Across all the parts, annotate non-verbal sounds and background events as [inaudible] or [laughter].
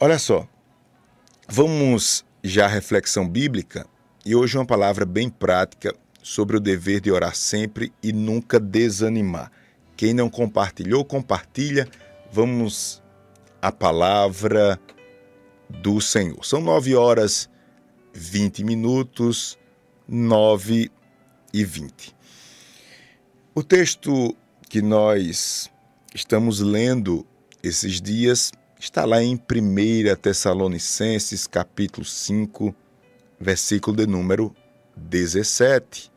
Olha só, vamos já à reflexão bíblica e hoje uma palavra bem prática sobre o dever de orar sempre e nunca desanimar. Quem não compartilhou, compartilha. Vamos à palavra do Senhor. São nove horas, vinte minutos, nove e vinte. O texto que nós estamos lendo esses dias está lá em 1 Tessalonicenses, capítulo 5, versículo de número 17.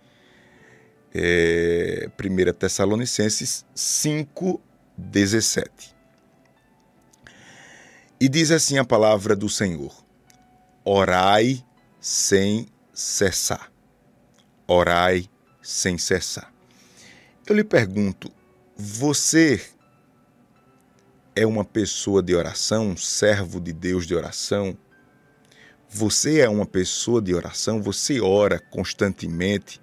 É, 1 Tessalonicenses 5, 17. E diz assim a palavra do Senhor: Orai sem cessar. Orai sem cessar. Eu lhe pergunto, você é uma pessoa de oração, um servo de Deus de oração? Você é uma pessoa de oração? Você ora constantemente?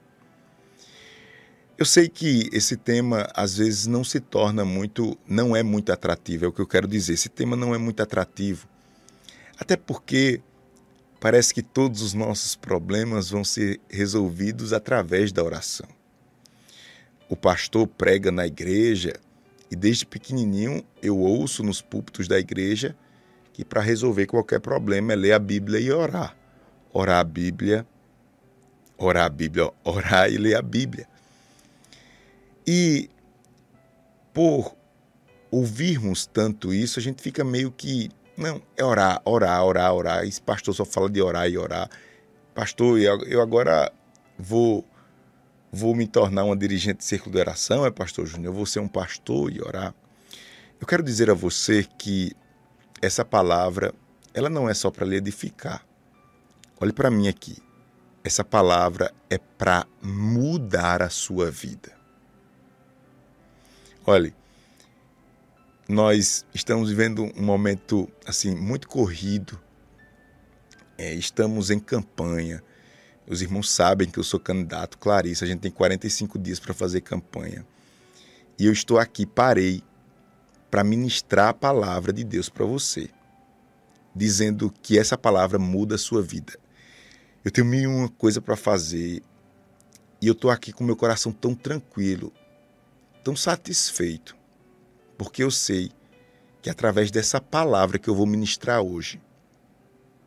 Eu sei que esse tema às vezes não se torna muito, não é muito atrativo, é o que eu quero dizer. Esse tema não é muito atrativo. Até porque parece que todos os nossos problemas vão ser resolvidos através da oração. O pastor prega na igreja, e desde pequenininho eu ouço nos púlpitos da igreja que para resolver qualquer problema é ler a Bíblia e orar. Orar a Bíblia, orar a Bíblia, [laughs] orar e ler a Bíblia. E por ouvirmos tanto isso, a gente fica meio que. Não, é orar, orar, orar, orar. Esse pastor só fala de orar e orar. Pastor, eu agora vou vou me tornar uma dirigente de círculo de oração, é pastor Júnior, vou ser um pastor e orar. Eu quero dizer a você que essa palavra, ela não é só para lhe edificar. Olhe para mim aqui. Essa palavra é para mudar a sua vida. Olhe, nós estamos vivendo um momento assim muito corrido. É, estamos em campanha. Os irmãos sabem que eu sou candidato, Clarice, a gente tem 45 dias para fazer campanha. E eu estou aqui, parei, para ministrar a palavra de Deus para você, dizendo que essa palavra muda a sua vida. Eu tenho mil uma coisa para fazer e eu estou aqui com meu coração tão tranquilo, tão satisfeito, porque eu sei que através dessa palavra que eu vou ministrar hoje,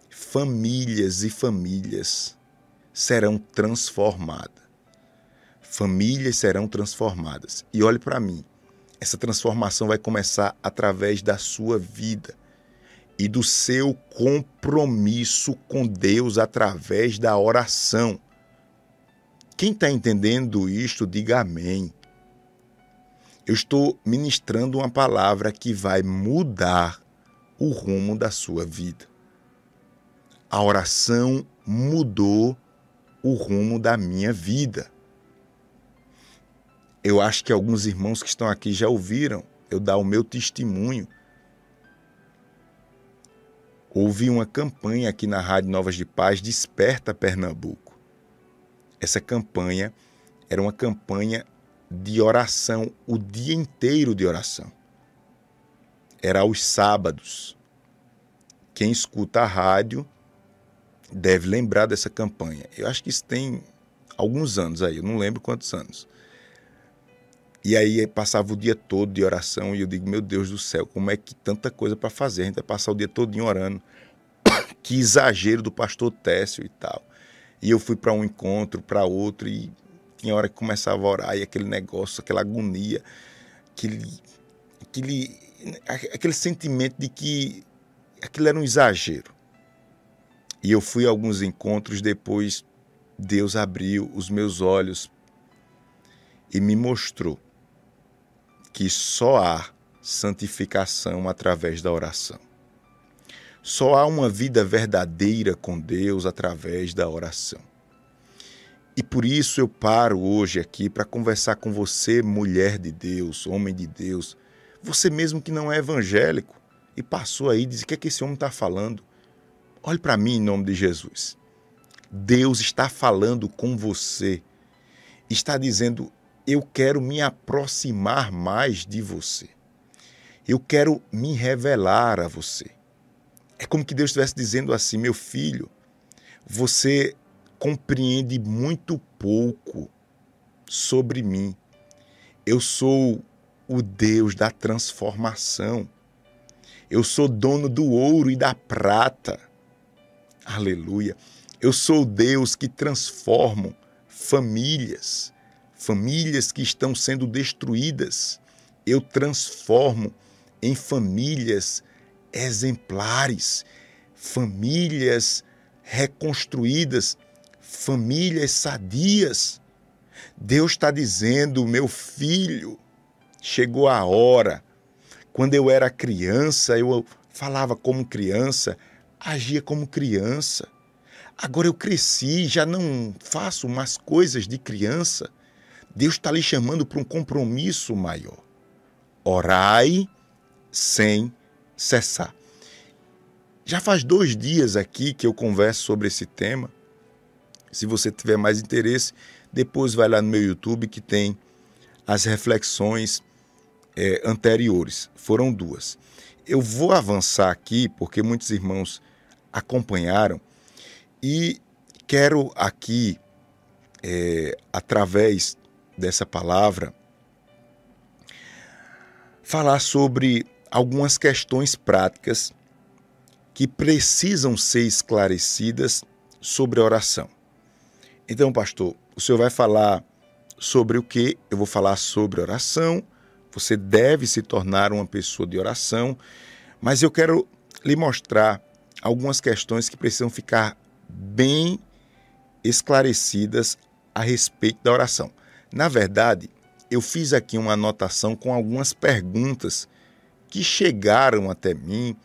famílias e famílias serão transformadas. Famílias serão transformadas. E olhe para mim, essa transformação vai começar através da sua vida e do seu compromisso com Deus através da oração. Quem está entendendo isto, diga amém. Eu estou ministrando uma palavra que vai mudar o rumo da sua vida. A oração mudou o rumo da minha vida. Eu acho que alguns irmãos que estão aqui já ouviram eu dar o meu testemunho. Houve uma campanha aqui na Rádio Novas de Paz, Desperta Pernambuco. Essa campanha era uma campanha de oração, o dia inteiro de oração. Era aos sábados. Quem escuta a rádio deve lembrar dessa campanha. Eu acho que isso tem alguns anos aí, eu não lembro quantos anos. E aí passava o dia todo de oração e eu digo, meu Deus do céu, como é que tanta coisa para fazer? A gente vai passar o dia todo orando. [coughs] que exagero do pastor Técio e tal. E eu fui para um encontro, para outro, e tinha hora que começava a orar e aquele negócio, aquela agonia, aquele, aquele, aquele sentimento de que aquilo era um exagero. E eu fui a alguns encontros depois, Deus abriu os meus olhos e me mostrou que só há santificação através da oração. Só há uma vida verdadeira com Deus através da oração. E por isso eu paro hoje aqui para conversar com você, mulher de Deus, homem de Deus, você mesmo que não é evangélico e passou aí e diz: o que é que esse homem está falando? Olhe para mim em nome de Jesus. Deus está falando com você. Está dizendo: Eu quero me aproximar mais de você. Eu quero me revelar a você. É como que Deus estivesse dizendo assim: meu filho, você compreende muito pouco sobre mim. Eu sou o Deus da transformação. Eu sou dono do ouro e da prata. Aleluia. Eu sou Deus que transforma famílias, famílias que estão sendo destruídas. Eu transformo em famílias exemplares, famílias reconstruídas, famílias sadias. Deus está dizendo, meu filho, chegou a hora. Quando eu era criança, eu falava como criança, agia como criança. Agora eu cresci, já não faço mais coisas de criança. Deus está lhe chamando para um compromisso maior. Orai sem cessar. Já faz dois dias aqui que eu converso sobre esse tema. Se você tiver mais interesse, depois vai lá no meu YouTube que tem as reflexões é, anteriores. Foram duas. Eu vou avançar aqui porque muitos irmãos acompanharam e quero aqui, é, através dessa palavra, falar sobre algumas questões práticas que precisam ser esclarecidas sobre a oração. Então, pastor, o senhor vai falar sobre o que? Eu vou falar sobre oração. Você deve se tornar uma pessoa de oração, mas eu quero lhe mostrar algumas questões que precisam ficar bem esclarecidas a respeito da oração. Na verdade, eu fiz aqui uma anotação com algumas perguntas que chegaram até mim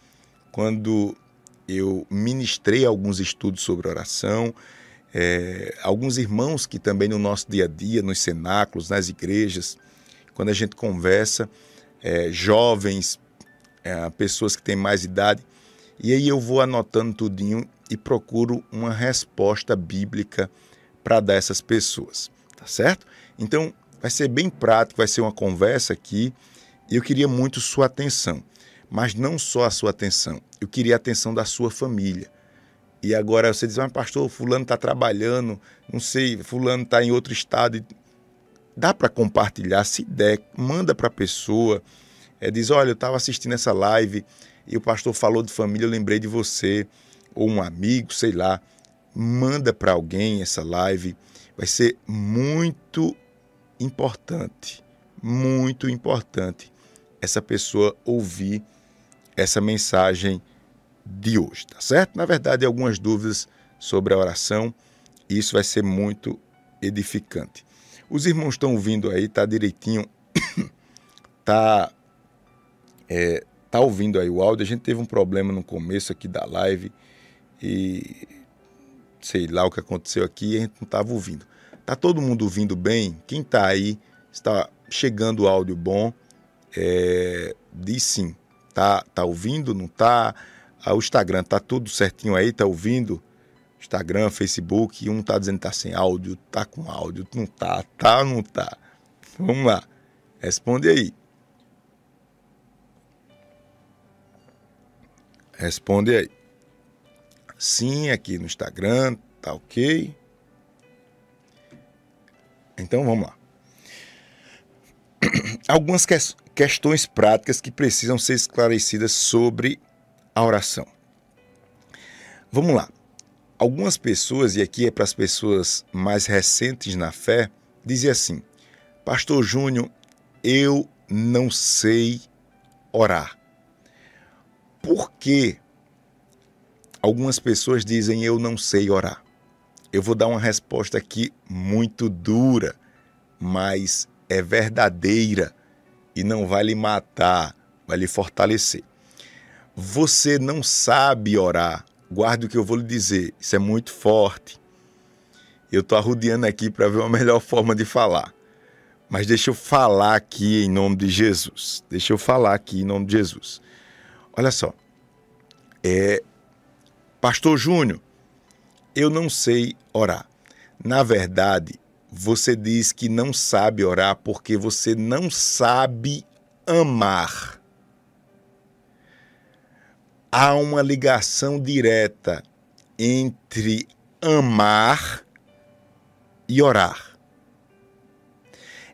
quando eu ministrei alguns estudos sobre oração. É, alguns irmãos que também no nosso dia a dia, nos cenáculos, nas igrejas, quando a gente conversa, é, jovens, é, pessoas que têm mais idade, e aí eu vou anotando tudinho e procuro uma resposta bíblica para dar essas pessoas, tá certo? Então, vai ser bem prático, vai ser uma conversa aqui eu queria muito sua atenção, mas não só a sua atenção, eu queria a atenção da sua família. E agora você diz, mas pastor, fulano está trabalhando, não sei, fulano está em outro estado. Dá para compartilhar, se der, manda para a pessoa. É, diz, olha, eu estava assistindo essa live e o pastor falou de família, eu lembrei de você, ou um amigo, sei lá. Manda para alguém essa live, vai ser muito importante, muito importante essa pessoa ouvir essa mensagem de hoje, tá certo? Na verdade, algumas dúvidas sobre a oração, e isso vai ser muito edificante. Os irmãos estão ouvindo aí, tá direitinho, [coughs] tá é, tá ouvindo aí o áudio. A gente teve um problema no começo aqui da live e sei lá o que aconteceu aqui, a gente não estava ouvindo. Tá todo mundo ouvindo bem? Quem tá aí está chegando o áudio bom? é, diz sim. Tá, tá ouvindo? Não tá? Ah, o Instagram tá tudo certinho aí? Tá ouvindo? Instagram, Facebook, um tá dizendo que tá sem áudio, tá com áudio, não tá, tá não tá? Vamos lá. Responde aí. Responde aí. Sim, aqui no Instagram, tá ok. Então vamos lá. [clears throat] Algumas questões questões práticas que precisam ser esclarecidas sobre a oração. Vamos lá. Algumas pessoas, e aqui é para as pessoas mais recentes na fé, dizem assim: Pastor Júnior, eu não sei orar. Por que algumas pessoas dizem eu não sei orar? Eu vou dar uma resposta aqui muito dura, mas é verdadeira e não vai lhe matar, vai lhe fortalecer. Você não sabe orar. Guarde o que eu vou lhe dizer, isso é muito forte. Eu estou arrudeando aqui para ver uma [laughs] melhor forma de falar. Mas deixa eu falar aqui em nome de Jesus. Deixa eu falar aqui em nome de Jesus. Olha só. É, Pastor Júnior, eu não sei orar. Na verdade, você diz que não sabe orar porque você não sabe amar. há uma ligação direta entre amar e orar.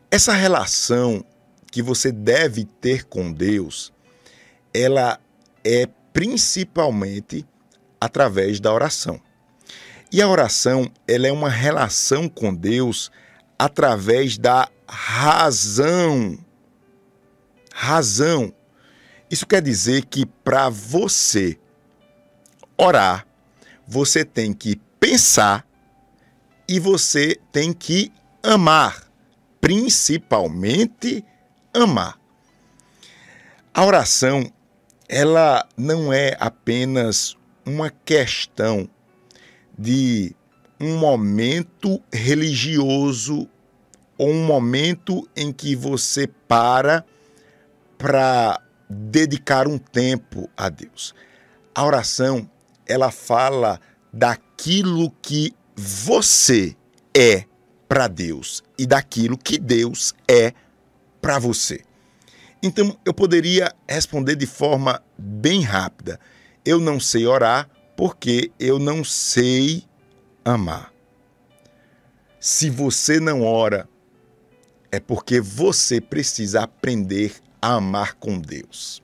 Essa relação que você deve ter com Deus, ela é principalmente através da oração. E a oração, ela é uma relação com Deus através da razão. Razão. Isso quer dizer que para você orar, você tem que pensar e você tem que amar, principalmente amar. A oração, ela não é apenas uma questão de um momento religioso ou um momento em que você para para dedicar um tempo a Deus. A oração, ela fala daquilo que você é para Deus e daquilo que Deus é para você. Então, eu poderia responder de forma bem rápida. Eu não sei orar porque eu não sei amar. Se você não ora, é porque você precisa aprender a amar com Deus.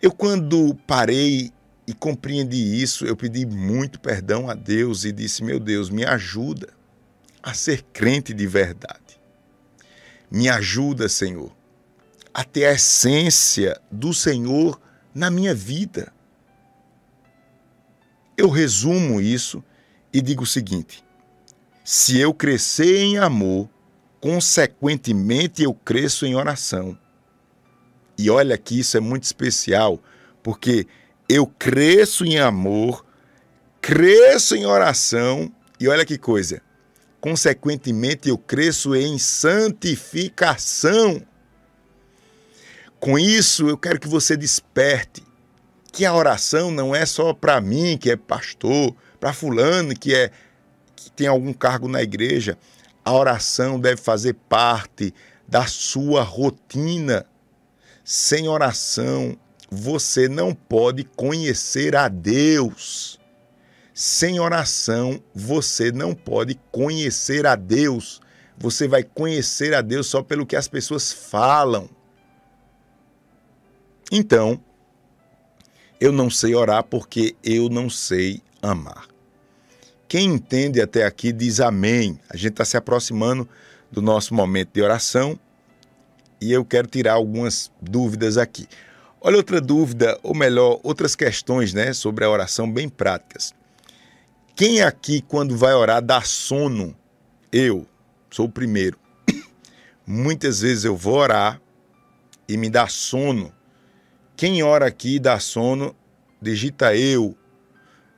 Eu, quando parei e compreendi isso, eu pedi muito perdão a Deus e disse: Meu Deus, me ajuda a ser crente de verdade. Me ajuda, Senhor, a ter a essência do Senhor na minha vida. Eu resumo isso e digo o seguinte: se eu crescer em amor, consequentemente eu cresço em oração. E olha que isso é muito especial, porque eu cresço em amor, cresço em oração, e olha que coisa, consequentemente eu cresço em santificação. Com isso, eu quero que você desperte que a oração não é só para mim, que é pastor, para fulano que é que tem algum cargo na igreja. A oração deve fazer parte da sua rotina sem oração, você não pode conhecer a Deus. Sem oração, você não pode conhecer a Deus. Você vai conhecer a Deus só pelo que as pessoas falam. Então, eu não sei orar porque eu não sei amar. Quem entende até aqui diz amém. A gente está se aproximando do nosso momento de oração e eu quero tirar algumas dúvidas aqui. Olha outra dúvida, ou melhor, outras questões né, sobre a oração bem práticas. Quem aqui, quando vai orar, dá sono? Eu sou o primeiro. [coughs] Muitas vezes eu vou orar e me dá sono. Quem ora aqui dá sono, digita eu.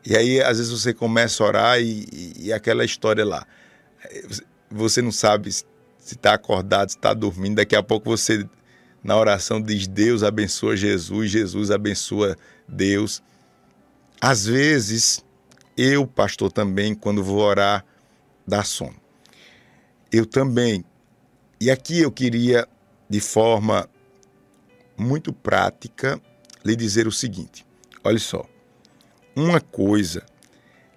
E aí, às vezes, você começa a orar e, e, e aquela história lá. Você não sabe se está acordado, se está dormindo, daqui a pouco você, na oração, diz Deus abençoa Jesus, Jesus abençoa Deus. Às vezes, eu, pastor, também, quando vou orar, dá sono. Eu também. E aqui eu queria, de forma muito prática, lhe dizer o seguinte: olha só. Uma coisa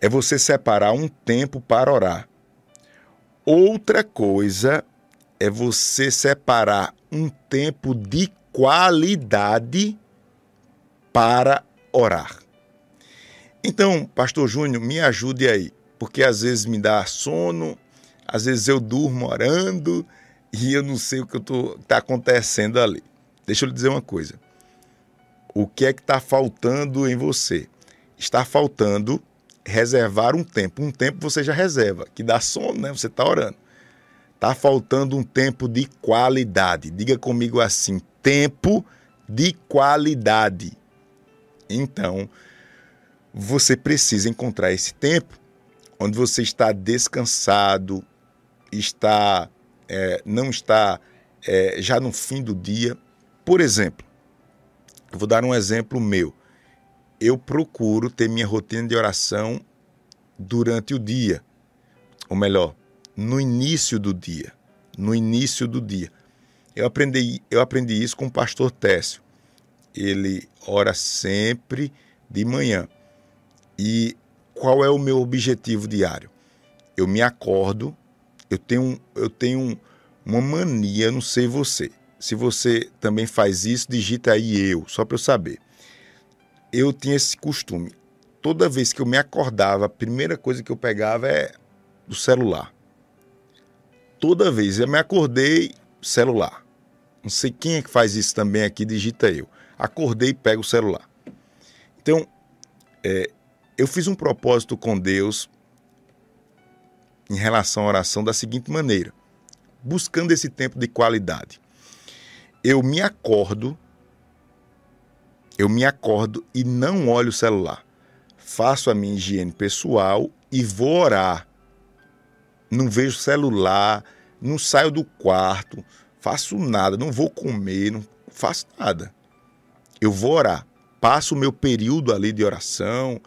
é você separar um tempo para orar. Outra coisa é você separar um tempo de qualidade para orar. Então, Pastor Júnior, me ajude aí, porque às vezes me dá sono, às vezes eu durmo orando e eu não sei o que está acontecendo ali. Deixa eu lhe dizer uma coisa. O que é que está faltando em você? Está faltando reservar um tempo. Um tempo você já reserva, que dá sono, né? Você está orando. Está faltando um tempo de qualidade. Diga comigo assim: tempo de qualidade. Então, você precisa encontrar esse tempo onde você está descansado, está é, não está é, já no fim do dia. Por exemplo, vou dar um exemplo meu. Eu procuro ter minha rotina de oração durante o dia, ou melhor, no início do dia. No início do dia. Eu aprendi, eu aprendi isso com o pastor Técio. ele ora sempre de manhã. E qual é o meu objetivo diário? Eu me acordo, eu tenho, eu tenho uma mania, não sei você. Se você também faz isso, digita aí eu, só para eu saber. Eu tinha esse costume. Toda vez que eu me acordava, a primeira coisa que eu pegava é o celular. Toda vez eu me acordei, celular. Não sei quem é que faz isso também aqui, digita eu. Acordei e pego o celular. Então, é, eu fiz um propósito com Deus em relação à oração da seguinte maneira: buscando esse tempo de qualidade. Eu me acordo, eu me acordo e não olho o celular. Faço a minha higiene pessoal e vou orar. Não vejo celular, não saio do quarto, faço nada, não vou comer, não faço nada. Eu vou orar. Passo o meu período ali de oração,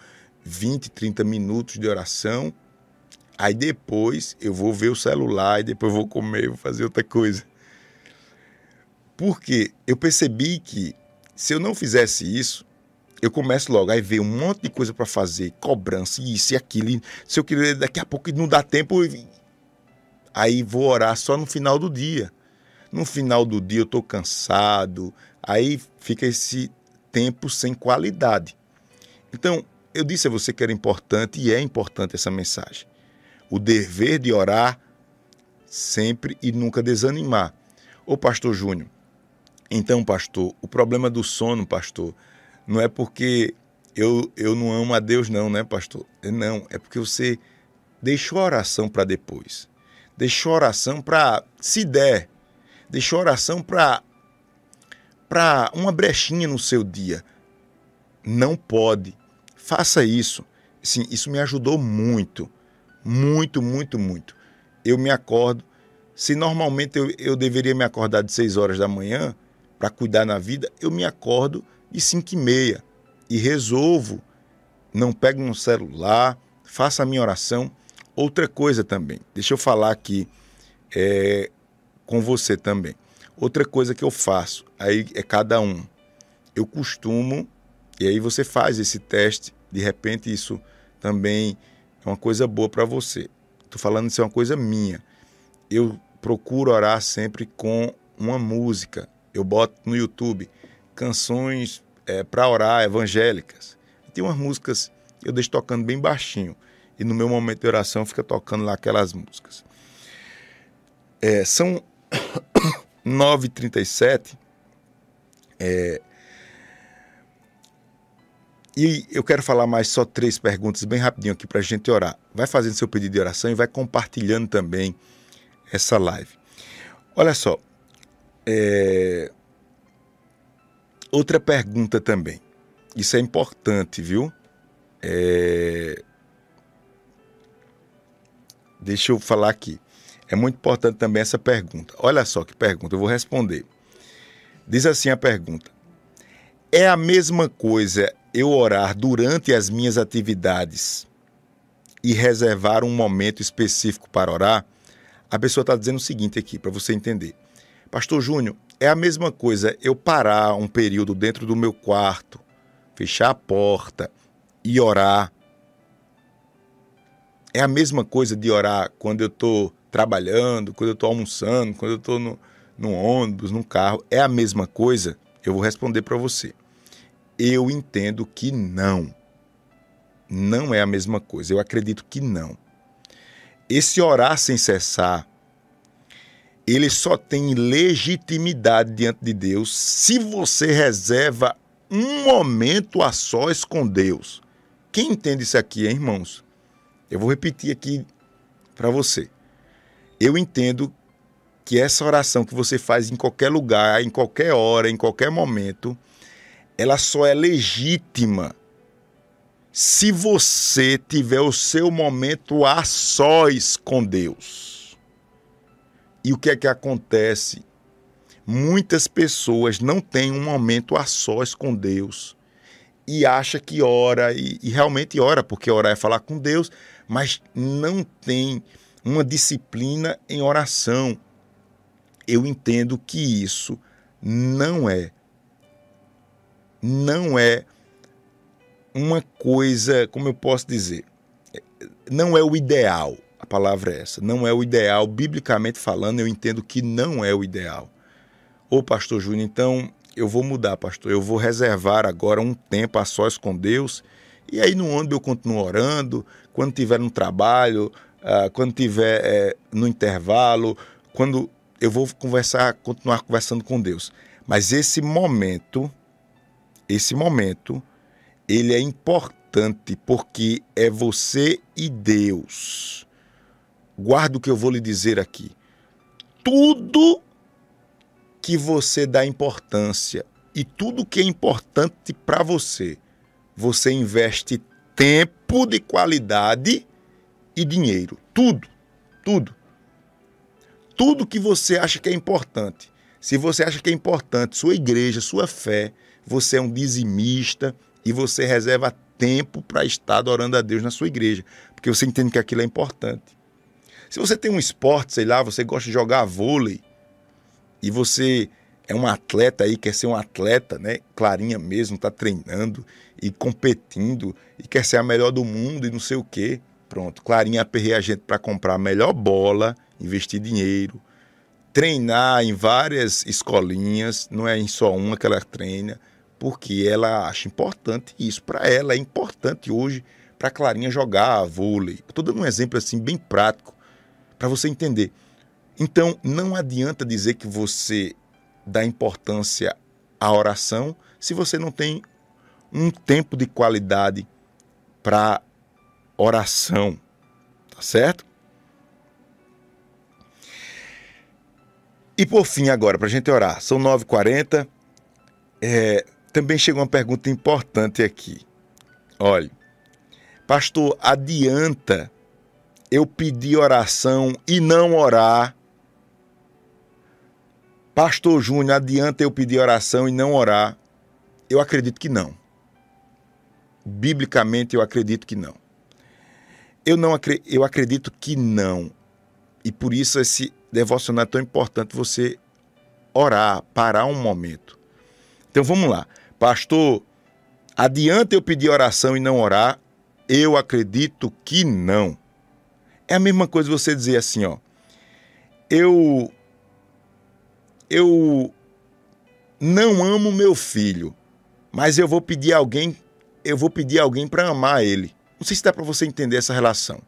20, 30 minutos de oração. Aí depois eu vou ver o celular e depois vou comer, vou fazer outra coisa. Porque eu percebi que se eu não fizesse isso, eu começo logo a ver um monte de coisa para fazer, cobrança, isso e aquilo. Se eu querer, daqui a pouco não dá tempo, aí vou orar só no final do dia. No final do dia eu estou cansado, aí fica esse tempo sem qualidade. Então, eu disse a você que era importante e é importante essa mensagem. O dever de orar sempre e nunca desanimar. Ô pastor Júnior, então, pastor, o problema do sono, pastor, não é porque eu, eu não amo a Deus, não, né, pastor? Não, é porque você deixou a oração para depois. Deixou a oração para, se der, deixou a oração para para uma brechinha no seu dia. Não pode. Faça isso. Sim, isso me ajudou muito. Muito, muito, muito. Eu me acordo. Se normalmente eu, eu deveria me acordar de 6 horas da manhã para cuidar na vida, eu me acordo de 5 e meia e resolvo. Não pego no celular, faça a minha oração. Outra coisa também, deixa eu falar aqui é, com você também. Outra coisa que eu faço, aí é cada um. Eu costumo e aí você faz esse teste, de repente isso também é uma coisa boa para você. Estou falando isso é uma coisa minha. Eu procuro orar sempre com uma música. Eu boto no YouTube canções é, para orar evangélicas. Tem umas músicas eu deixo tocando bem baixinho e no meu momento de oração fica tocando lá aquelas músicas. É, são [coughs] 9h37. É, e eu quero falar mais só três perguntas bem rapidinho aqui para a gente orar. Vai fazendo seu pedido de oração e vai compartilhando também essa live. Olha só, é... outra pergunta também. Isso é importante, viu? É... Deixa eu falar aqui. É muito importante também essa pergunta. Olha só que pergunta, eu vou responder. Diz assim a pergunta: É a mesma coisa eu orar durante as minhas atividades e reservar um momento específico para orar, a pessoa está dizendo o seguinte aqui, para você entender. Pastor Júnior, é a mesma coisa eu parar um período dentro do meu quarto, fechar a porta e orar. É a mesma coisa de orar quando eu estou trabalhando, quando eu estou almoçando, quando eu estou no, no ônibus, no carro. É a mesma coisa? Eu vou responder para você. Eu entendo que não. Não é a mesma coisa. Eu acredito que não. Esse orar sem cessar, ele só tem legitimidade diante de Deus se você reserva um momento a sós com Deus. Quem entende isso aqui, hein, irmãos? Eu vou repetir aqui para você. Eu entendo que essa oração que você faz em qualquer lugar, em qualquer hora, em qualquer momento, ela só é legítima se você tiver o seu momento a sós com Deus. E o que é que acontece? Muitas pessoas não têm um momento a sós com Deus e acha que ora e, e realmente ora, porque orar é falar com Deus, mas não tem uma disciplina em oração. Eu entendo que isso não é não é uma coisa, como eu posso dizer, não é o ideal. Palavra é essa. Não é o ideal, biblicamente falando, eu entendo que não é o ideal. Ô, pastor Júnior, então eu vou mudar, pastor. Eu vou reservar agora um tempo a sós com Deus. E aí no ônibus eu continuo orando, quando tiver no trabalho, uh, quando tiver é, no intervalo, quando eu vou conversar, continuar conversando com Deus. Mas esse momento, esse momento, ele é importante porque é você e Deus. Guarda o que eu vou lhe dizer aqui. Tudo que você dá importância e tudo que é importante para você, você investe tempo de qualidade e dinheiro. Tudo, tudo. Tudo que você acha que é importante. Se você acha que é importante sua igreja, sua fé, você é um dizimista e você reserva tempo para estar adorando a Deus na sua igreja, porque você entende que aquilo é importante. Se você tem um esporte, sei lá, você gosta de jogar vôlei e você é um atleta aí, quer ser um atleta, né? Clarinha mesmo, tá treinando e competindo e quer ser a melhor do mundo e não sei o quê. Pronto, Clarinha aperreia a gente para comprar a melhor bola, investir dinheiro, treinar em várias escolinhas, não é em só uma que ela treina, porque ela acha importante isso. Para ela é importante hoje para Clarinha jogar vôlei. Estou dando um exemplo assim bem prático para você entender. Então, não adianta dizer que você dá importância à oração se você não tem um tempo de qualidade para oração. Tá certo? E por fim, agora, para a gente orar, são 9h40. É, também chegou uma pergunta importante aqui. Olha, pastor, adianta eu pedir oração e não orar? Pastor Júnior, adianta eu pedir oração e não orar? Eu acredito que não. Biblicamente, eu acredito que não. Eu não eu acredito que não. E por isso esse devocional é tão importante você orar, parar um momento. Então vamos lá. Pastor, adianta eu pedir oração e não orar? Eu acredito que não. É a mesma coisa você dizer assim, ó. Eu eu não amo meu filho, mas eu vou pedir alguém, eu vou pedir alguém para amar ele. Não sei se dá para você entender essa relação.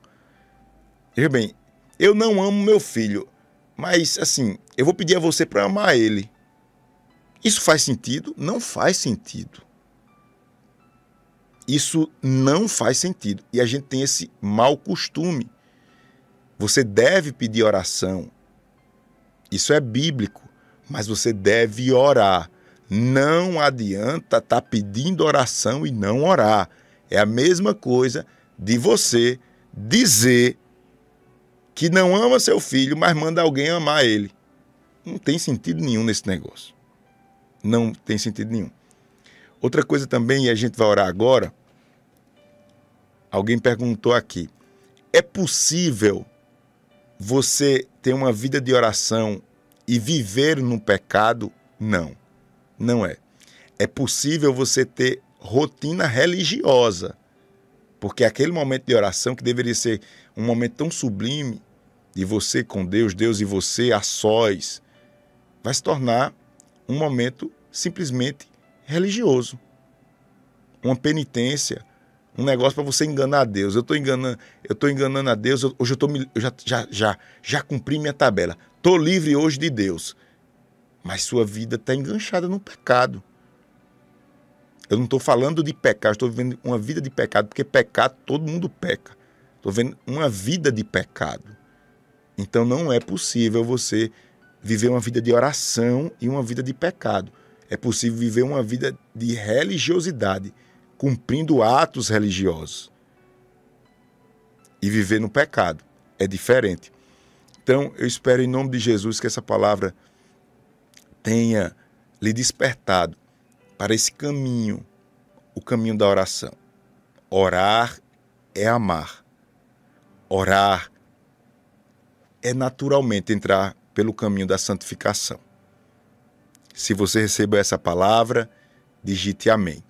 Veja bem, eu não amo meu filho, mas assim, eu vou pedir a você para amar ele. Isso faz sentido? Não faz sentido. Isso não faz sentido. E a gente tem esse mau costume. Você deve pedir oração. Isso é bíblico. Mas você deve orar. Não adianta estar tá pedindo oração e não orar. É a mesma coisa de você dizer que não ama seu filho, mas manda alguém amar ele. Não tem sentido nenhum nesse negócio. Não tem sentido nenhum. Outra coisa também, e a gente vai orar agora. Alguém perguntou aqui: é possível você ter uma vida de oração e viver no pecado? Não, não é. É possível você ter rotina religiosa. Porque aquele momento de oração, que deveria ser um momento tão sublime, de você com Deus, Deus e você a sós, vai se tornar um momento simplesmente religioso. Uma penitência, um negócio para você enganar a Deus. Eu estou enganando, eu tô enganando a Deus, hoje eu, tô, eu já, já, já, já cumpri minha tabela. Estou livre hoje de Deus. Mas sua vida está enganchada no pecado. Eu não estou falando de pecado, estou vivendo uma vida de pecado, porque pecado todo mundo peca. Estou vendo uma vida de pecado. Então não é possível você viver uma vida de oração e uma vida de pecado. É possível viver uma vida de religiosidade, cumprindo atos religiosos. E viver no pecado. É diferente. Então, eu espero em nome de Jesus que essa palavra tenha lhe despertado para esse caminho, o caminho da oração. Orar é amar. Orar é naturalmente entrar pelo caminho da santificação. Se você recebeu essa palavra, digite amém.